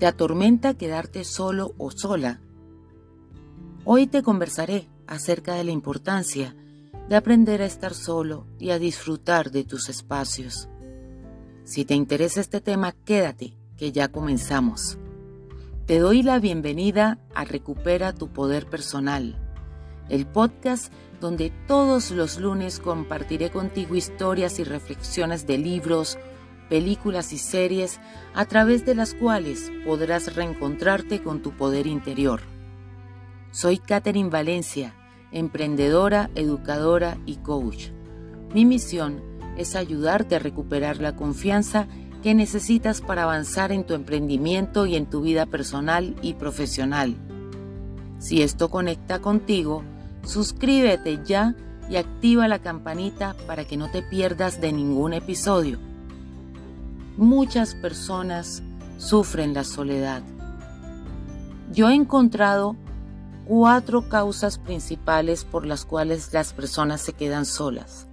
¿Te atormenta quedarte solo o sola? Hoy te conversaré acerca de la importancia de aprender a estar solo y a disfrutar de tus espacios. Si te interesa este tema, quédate, que ya comenzamos. Te doy la bienvenida a Recupera tu Poder Personal, el podcast donde todos los lunes compartiré contigo historias y reflexiones de libros, películas y series a través de las cuales podrás reencontrarte con tu poder interior. Soy Catherine Valencia, emprendedora, educadora y coach. Mi misión es ayudarte a recuperar la confianza que necesitas para avanzar en tu emprendimiento y en tu vida personal y profesional. Si esto conecta contigo, suscríbete ya y activa la campanita para que no te pierdas de ningún episodio. Muchas personas sufren la soledad. Yo he encontrado cuatro causas principales por las cuales las personas se quedan solas.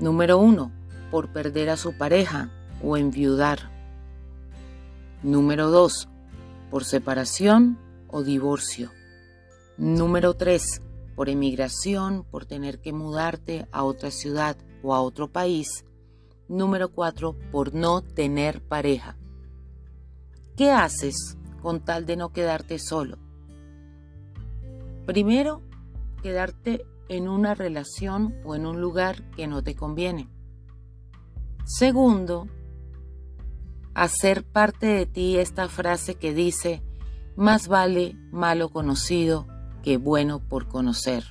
Número uno, por perder a su pareja o enviudar. Número 2. Por separación o divorcio. Número 3. Por emigración, por tener que mudarte a otra ciudad o a otro país. Número 4. Por no tener pareja. ¿Qué haces con tal de no quedarte solo? Primero, quedarte en una relación o en un lugar que no te conviene. Segundo, hacer parte de ti esta frase que dice, más vale malo conocido que bueno por conocer.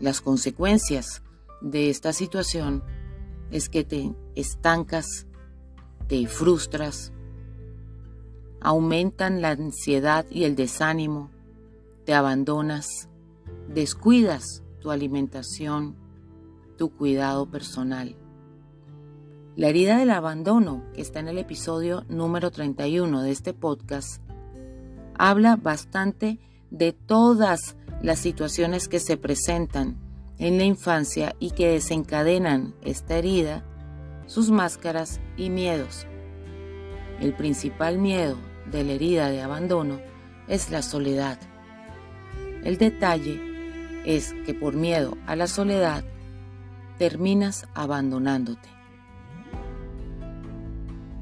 Las consecuencias de esta situación es que te estancas, te frustras, aumentan la ansiedad y el desánimo, te abandonas, descuidas tu alimentación, tu cuidado personal. La herida del abandono, que está en el episodio número 31 de este podcast, habla bastante de todas las situaciones que se presentan en la infancia y que desencadenan esta herida, sus máscaras y miedos. El principal miedo de la herida de abandono es la soledad. El detalle es que por miedo a la soledad terminas abandonándote.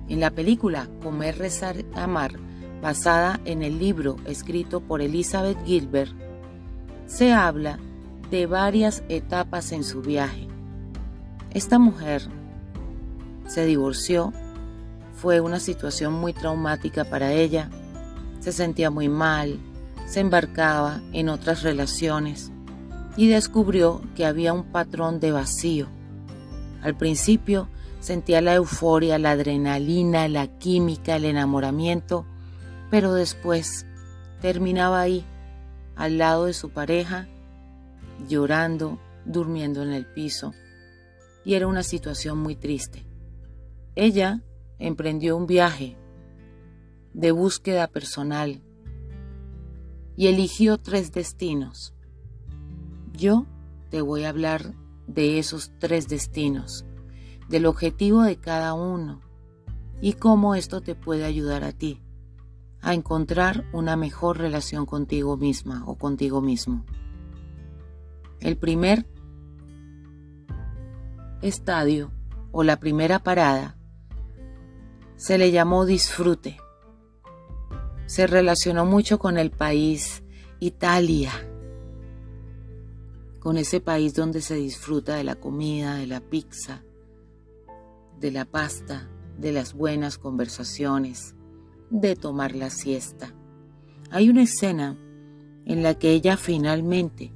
En la película Comer, Rezar, Amar, basada en el libro escrito por Elizabeth Gilbert, se habla de varias etapas en su viaje. Esta mujer se divorció, fue una situación muy traumática para ella, se sentía muy mal, se embarcaba en otras relaciones y descubrió que había un patrón de vacío. Al principio Sentía la euforia, la adrenalina, la química, el enamoramiento, pero después terminaba ahí, al lado de su pareja, llorando, durmiendo en el piso. Y era una situación muy triste. Ella emprendió un viaje de búsqueda personal y eligió tres destinos. Yo te voy a hablar de esos tres destinos del objetivo de cada uno y cómo esto te puede ayudar a ti a encontrar una mejor relación contigo misma o contigo mismo. El primer estadio o la primera parada se le llamó disfrute. Se relacionó mucho con el país Italia, con ese país donde se disfruta de la comida, de la pizza, de la pasta, de las buenas conversaciones, de tomar la siesta. Hay una escena en la que ella finalmente,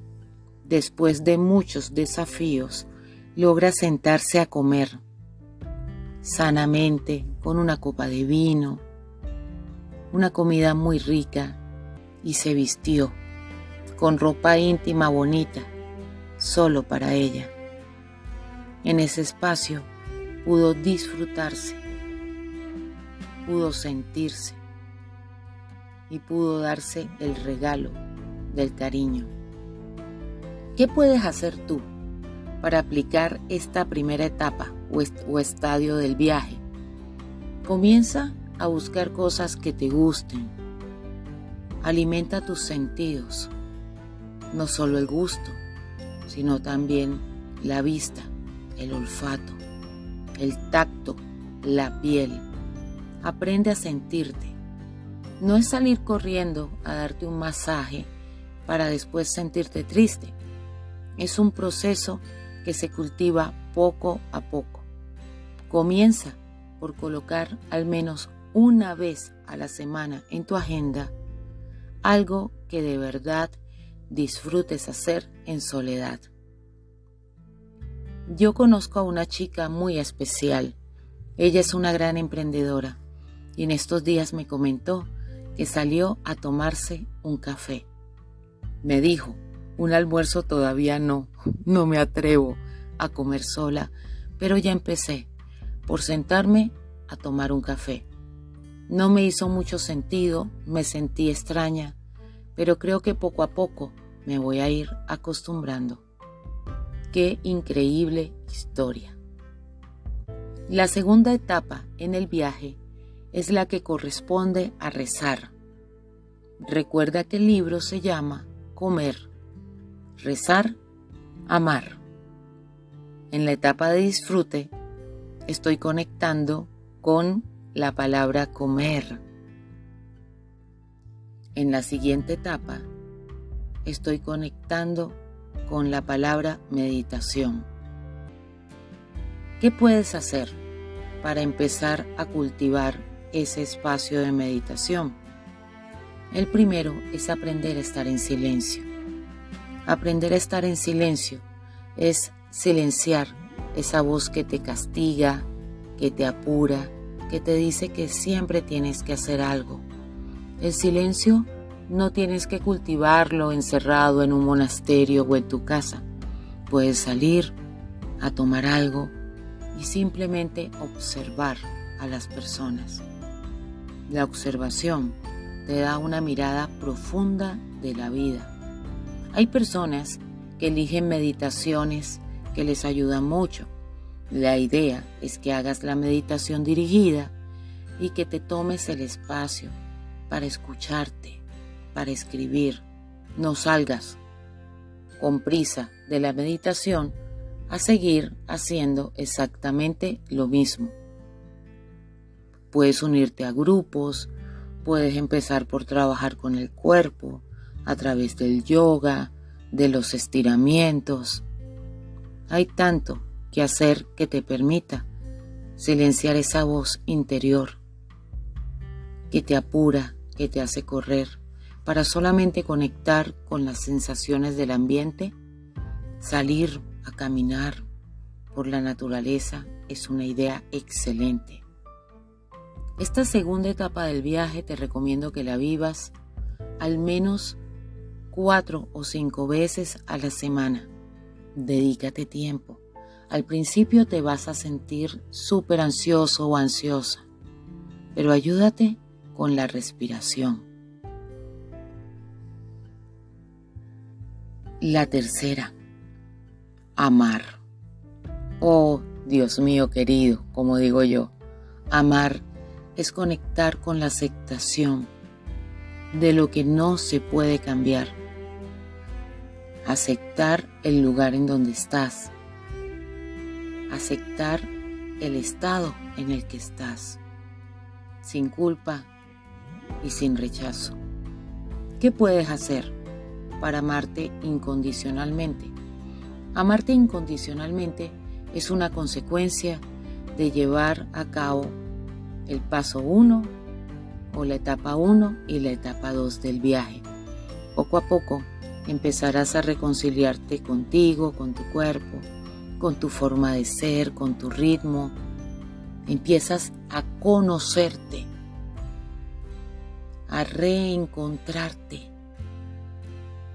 después de muchos desafíos, logra sentarse a comer sanamente con una copa de vino, una comida muy rica y se vistió con ropa íntima bonita, solo para ella. En ese espacio pudo disfrutarse, pudo sentirse y pudo darse el regalo del cariño. ¿Qué puedes hacer tú para aplicar esta primera etapa o, estadio del viaje? Comienza a buscar cosas que te gusten. Alimenta tus sentidos, no solo el gusto, sino también la vista, el olfato, el tacto, la piel. Aprende a sentirte. No es salir corriendo a darte un masaje para después sentirte triste. Es un proceso que se cultiva poco a poco. Comienza por colocar al menos una vez a la semana en tu agenda algo que de verdad disfrutes hacer en soledad. Yo conozco a una chica muy especial. Ella es una gran emprendedora y en estos días me comentó que salió a tomarse un café. Me dijo, un almuerzo todavía no, no me atrevo a comer sola, pero ya empecé por sentarme a tomar un café. No me hizo mucho sentido, me sentí extraña, pero creo que poco a poco me voy a ir acostumbrando. Qué increíble historia. La segunda etapa en el viaje es la que corresponde a rezar. Recuerda que el libro se llama Comer, Rezar, Amar. En la etapa de disfrute estoy conectando con la palabra comer. En la siguiente etapa estoy conectando con la palabra meditación. ¿Qué puedes hacer para empezar a cultivar ese espacio de meditación? El primero es aprender a estar en silencio. Aprender a estar en silencio es silenciar esa voz que te castiga, que te apura, que te dice que siempre tienes que hacer algo. El silencio no tienes que cultivarlo encerrado en un monasterio o en tu casa. Puedes salir a tomar algo y simplemente observar a las personas. La observación te da una mirada profunda de la vida. Hay personas que eligen meditaciones que les ayudan mucho. La idea es que hagas la meditación dirigida y que te tomes el espacio para escucharte, para escribir. No salgas con prisa de la meditación a seguir haciendo exactamente lo mismo. Puedes unirte a grupos, puedes empezar por trabajar con el cuerpo a través del yoga, de los estiramientos. Hay tanto que hacer que te permita silenciar esa voz interior que te apura, que te hace correr, para solamente conectar con las sensaciones del ambiente, salir a caminar por la naturaleza es una idea excelente. Esta segunda etapa del viaje te recomiendo que la vivas al menos cuatro o cinco veces a la semana. Dedícate tiempo. Al principio te vas a sentir súper ansioso o ansiosa, pero ayúdate con la respiración. La tercera, amar. Oh, Dios mío querido, como digo yo, amar es conectar con la aceptación de lo que no se puede cambiar. Aceptar el lugar en donde estás. Aceptar el estado en el que estás. Sin culpa y sin rechazo. ¿Qué puedes hacer para amarte incondicionalmente? Amarte incondicionalmente es una consecuencia de llevar a cabo el paso 1 o la etapa 1 y la etapa 2 del viaje. Poco a poco empezarás a reconciliarte contigo, con tu cuerpo, con tu forma de ser, con tu ritmo. Empiezas a conocerte, a reencontrarte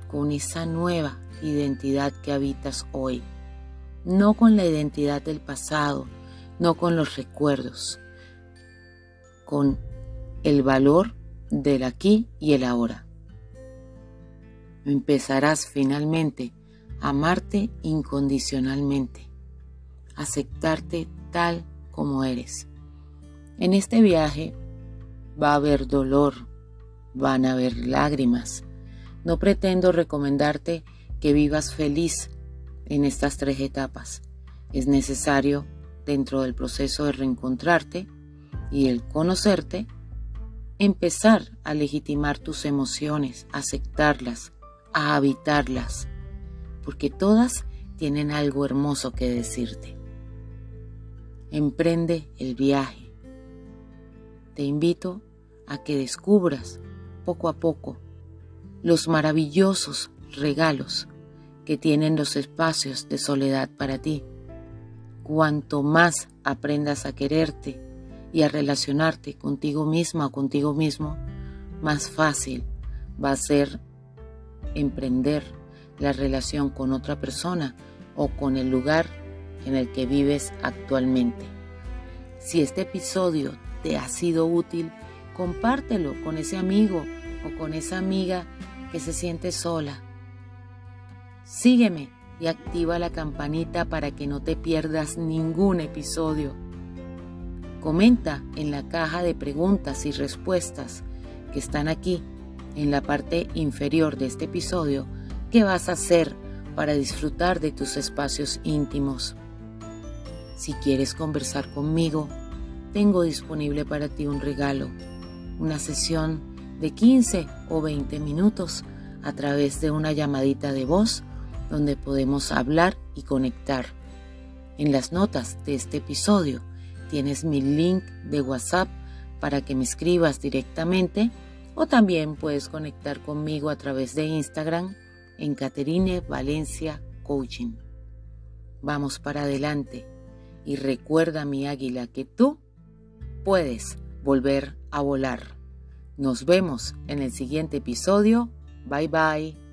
con esa nueva identidad que habitas hoy, no con la identidad del pasado, no con los recuerdos, con el valor del aquí y el ahora. Empezarás finalmente a amarte incondicionalmente, aceptarte tal como eres. En este viaje va a haber dolor, van a haber lágrimas. No pretendo recomendarte que vivas feliz en estas tres etapas. Es necesario, dentro del proceso de reencontrarte y el conocerte, empezar a legitimar tus emociones, aceptarlas, a habitarlas, porque todas tienen algo hermoso que decirte. Emprende el viaje. Te invito a que descubras poco a poco los maravillosos regalos que tienen los espacios de soledad para ti. Cuanto más aprendas a quererte y a relacionarte contigo misma o contigo mismo, más fácil va a ser emprender la relación con otra persona o con el lugar en el que vives actualmente. Si este episodio te ha sido útil, compártelo con ese amigo o con esa amiga que se siente sola. Sígueme y activa la campanita para que no te pierdas ningún episodio. Comenta en la caja de preguntas y respuestas que están aquí en la parte inferior de este episodio qué vas a hacer para disfrutar de tus espacios íntimos. Si quieres conversar conmigo, tengo disponible para ti un regalo, una sesión de 15 o 20 minutos a través de una llamadita de voz donde podemos hablar y conectar. En las notas de este episodio tienes mi link de WhatsApp para que me escribas directamente o también puedes conectar conmigo a través de Instagram en Caterine Valencia Coaching. Vamos para adelante y recuerda mi águila que tú puedes volver a volar. Nos vemos en el siguiente episodio. Bye bye.